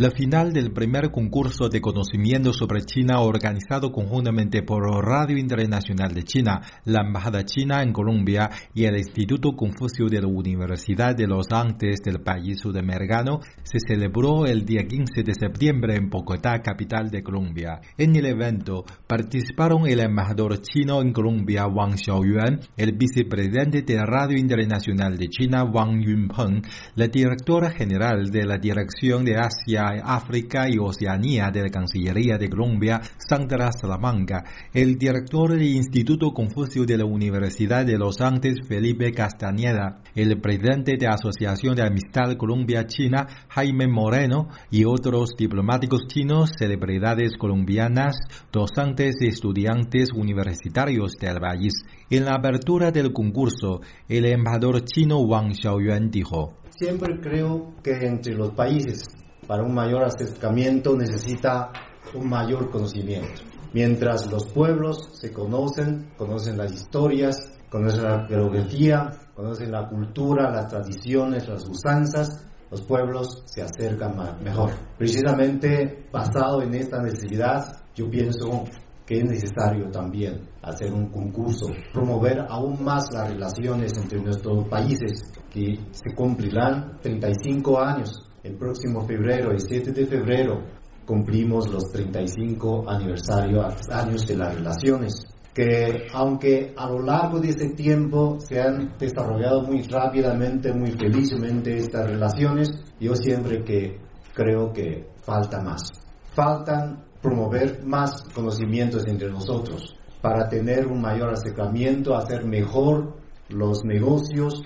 La final del primer concurso de conocimiento sobre China organizado conjuntamente por Radio Internacional de China, la Embajada China en Colombia y el Instituto Confucio de la Universidad de los Andes del país sudamericano se celebró el día 15 de septiembre en Bogotá, capital de Colombia. En el evento participaron el embajador chino en Colombia Wang Xiaoyuan, el vicepresidente de Radio Internacional de China Wang Yunpeng, la directora general de la Dirección de Asia África y Oceanía de la Cancillería de Colombia, Sandra Salamanca, el director del Instituto Confucio de la Universidad de los Andes, Felipe Castañeda, el presidente de Asociación de Amistad Colombia-China, Jaime Moreno, y otros diplomáticos chinos, celebridades colombianas, docentes y estudiantes universitarios del país. En la apertura del concurso, el embajador chino Wang Xiaoyuan dijo, Siempre creo que entre los países para un mayor acercamiento necesita un mayor conocimiento. Mientras los pueblos se conocen, conocen las historias, conocen la geografía, conocen la cultura, las tradiciones, las usanzas, los pueblos se acercan mejor. Precisamente basado en esta necesidad, yo pienso que es necesario también hacer un concurso, promover aún más las relaciones entre nuestros países, que se cumplirán 35 años el próximo febrero, el 7 de febrero, cumplimos los 35 aniversarios años de las relaciones que aunque a lo largo de este tiempo se han desarrollado muy rápidamente, muy felizmente estas relaciones, yo siempre que creo que falta más. Faltan promover más conocimientos entre nosotros para tener un mayor acercamiento, hacer mejor los negocios,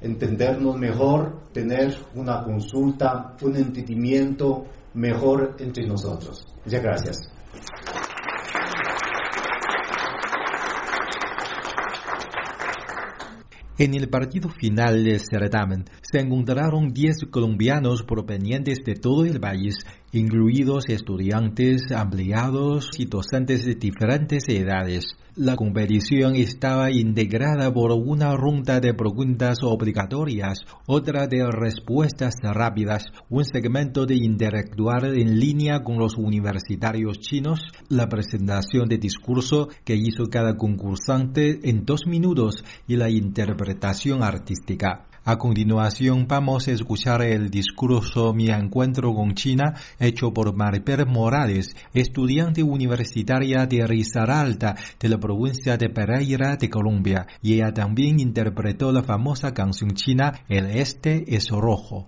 entendernos mejor, tener una consulta, un entendimiento mejor entre nosotros. Muchas gracias. En el partido final del certamen se encontraron 10 colombianos provenientes de todo el país incluidos estudiantes, empleados y docentes de diferentes edades. La competición estaba integrada por una ronda de preguntas obligatorias, otra de respuestas rápidas, un segmento de interactuar en línea con los universitarios chinos, la presentación de discurso que hizo cada concursante en dos minutos y la interpretación artística. A continuación vamos a escuchar el discurso Mi encuentro con China hecho por Maribel Morales, estudiante universitaria de Risaralda de la provincia de Pereira de Colombia, y ella también interpretó la famosa canción china El Este es Rojo.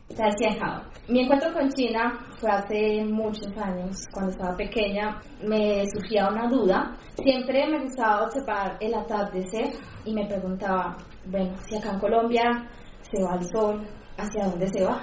Mi encuentro con China fue hace muchos años, cuando estaba pequeña me surgía una duda. Siempre me gustaba observar el atardecer y me preguntaba, bueno, si acá en Colombia se va el sol, ¿hacia dónde se va?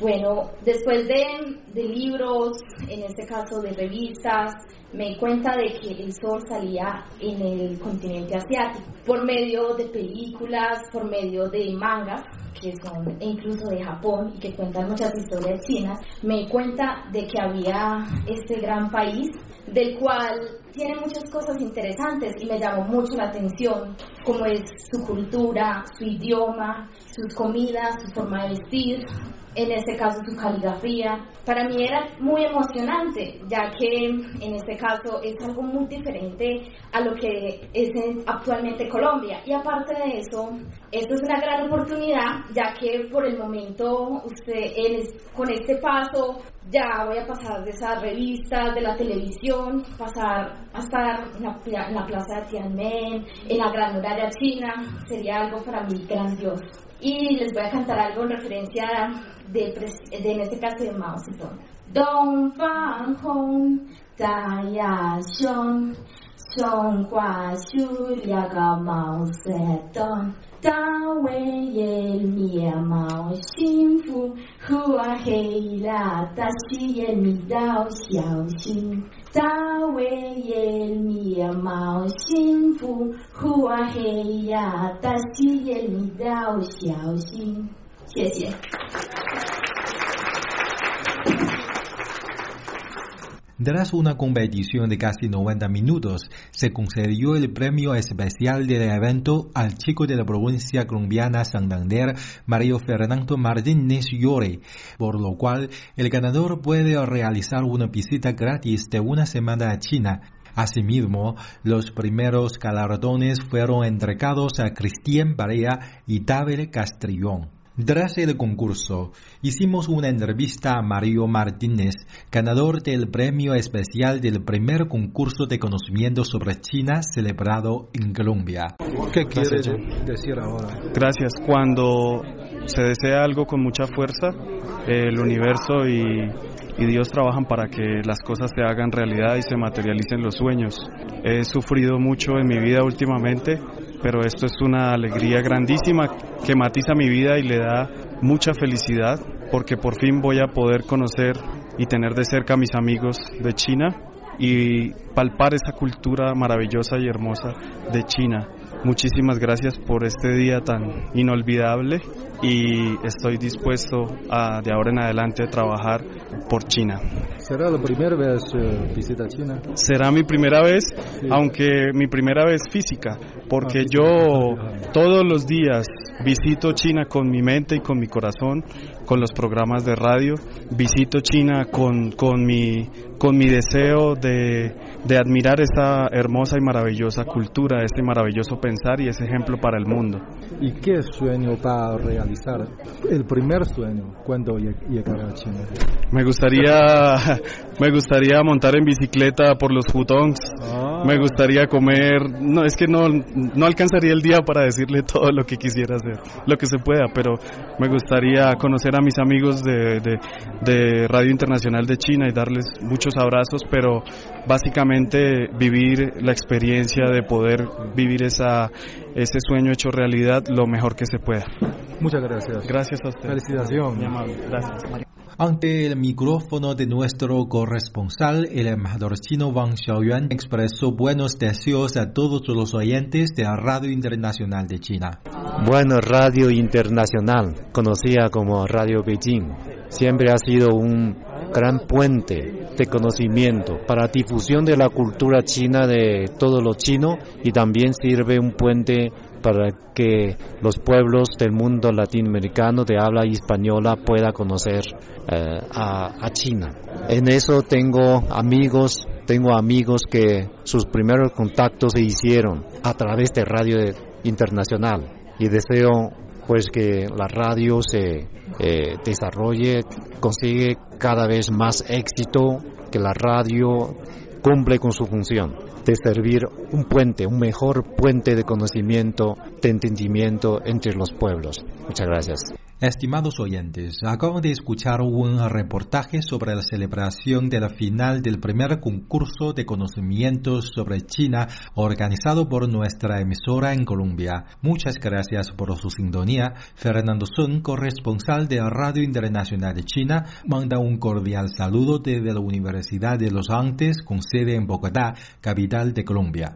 Bueno, después de, de, libros, en este caso de revistas, me di cuenta de que el sol salía en el continente asiático, por medio de películas, por medio de mangas, que son incluso de Japón y que cuentan muchas historias chinas, me di cuenta de que había este gran país del cual tiene muchas cosas interesantes y me llamó mucho la atención, como es su cultura, su idioma, sus comidas, su forma de vestir, en este caso su caligrafía. Para mí era muy emocionante, ya que en este caso es algo muy diferente a lo que es actualmente Colombia. Y aparte de eso, esto es una gran oportunidad, ya que por el momento usted con este paso ya voy a pasar de esas revistas, de la televisión, pasar a estar en la, plaza de Tiananmen, en la gran muralla china, sería algo para mí grandioso y les voy a cantar algo en referencia de, de en este caso de Mao Zedong. Dong Fang Hong Daya Shong Shong Hua Shu Yaga Mao Zedong Da Wei Ye Mie Mao Xin Fu 苦啊嘿呀，大吉也你要小心，大威也你要冒幸福。苦啊嘿呀，大吉也你要小心。谢谢。Tras una competición de casi 90 minutos, se concedió el premio especial del evento al chico de la provincia colombiana Santander, Mario Fernando Martínez Llore, por lo cual el ganador puede realizar una visita gratis de una semana a China. Asimismo, los primeros galardones fueron entregados a Cristian Barea y Tabel Castrillón. Tras el concurso, hicimos una entrevista a Mario Martínez, ganador del premio especial del primer concurso de conocimiento sobre China celebrado en Colombia. ¿Qué quiere decir ahora? Gracias. Cuando se desea algo con mucha fuerza, el universo y, y Dios trabajan para que las cosas se hagan realidad y se materialicen los sueños. He sufrido mucho en mi vida últimamente, pero esto es una alegría grandísima que matiza mi vida y le da mucha felicidad porque por fin voy a poder conocer y tener de cerca a mis amigos de China y palpar esa cultura maravillosa y hermosa de China. Muchísimas gracias por este día tan inolvidable y estoy dispuesto a de ahora en adelante a trabajar por China. ¿Será la primera vez eh, visita China? Será mi primera vez, aunque mi primera vez física, porque yo todos los días visito China con mi mente y con mi corazón, con los programas de radio, visito China con, con, mi, con mi deseo de, de admirar esta hermosa y maravillosa cultura, este maravilloso pensar y ese ejemplo para el mundo. ¿Y qué sueño va a realizar? El primer sueño cuando llegará a China. Me gustaría, me gustaría montar en bicicleta por los hutongs. Me gustaría comer, no es que no, no alcanzaría el día para decirle todo lo que quisiera hacer, lo que se pueda, pero me gustaría conocer a mis amigos de, de, de Radio Internacional de China y darles muchos abrazos, pero básicamente vivir la experiencia de poder vivir esa, ese sueño hecho realidad lo mejor que se pueda. Muchas gracias. Gracias a usted. Felicitación. Amable. Gracias. Ante el micrófono de nuestro corresponsal, el embajador chino Wang Xiaoyuan expresó buenos deseos a todos los oyentes de Radio Internacional de China. Bueno, Radio Internacional, conocida como Radio Beijing, siempre ha sido un gran puente de conocimiento para difusión de la cultura china de todos los chinos y también sirve un puente para que los pueblos del mundo latinoamericano de habla española puedan conocer eh, a, a China. En eso tengo amigos, tengo amigos que sus primeros contactos se hicieron a través de Radio Internacional. Y deseo pues que la radio se eh, desarrolle, consigue cada vez más éxito, que la radio cumple con su función de servir un puente, un mejor puente de conocimiento, de entendimiento entre los pueblos. Muchas gracias. Estimados oyentes, acaban de escuchar un reportaje sobre la celebración de la final del primer concurso de conocimientos sobre China organizado por nuestra emisora en Colombia. Muchas gracias por su sintonía. Fernando Sun, corresponsal de Radio Internacional de China, manda un cordial saludo desde la Universidad de los Andes con sede en Bogotá, capital de Colombia.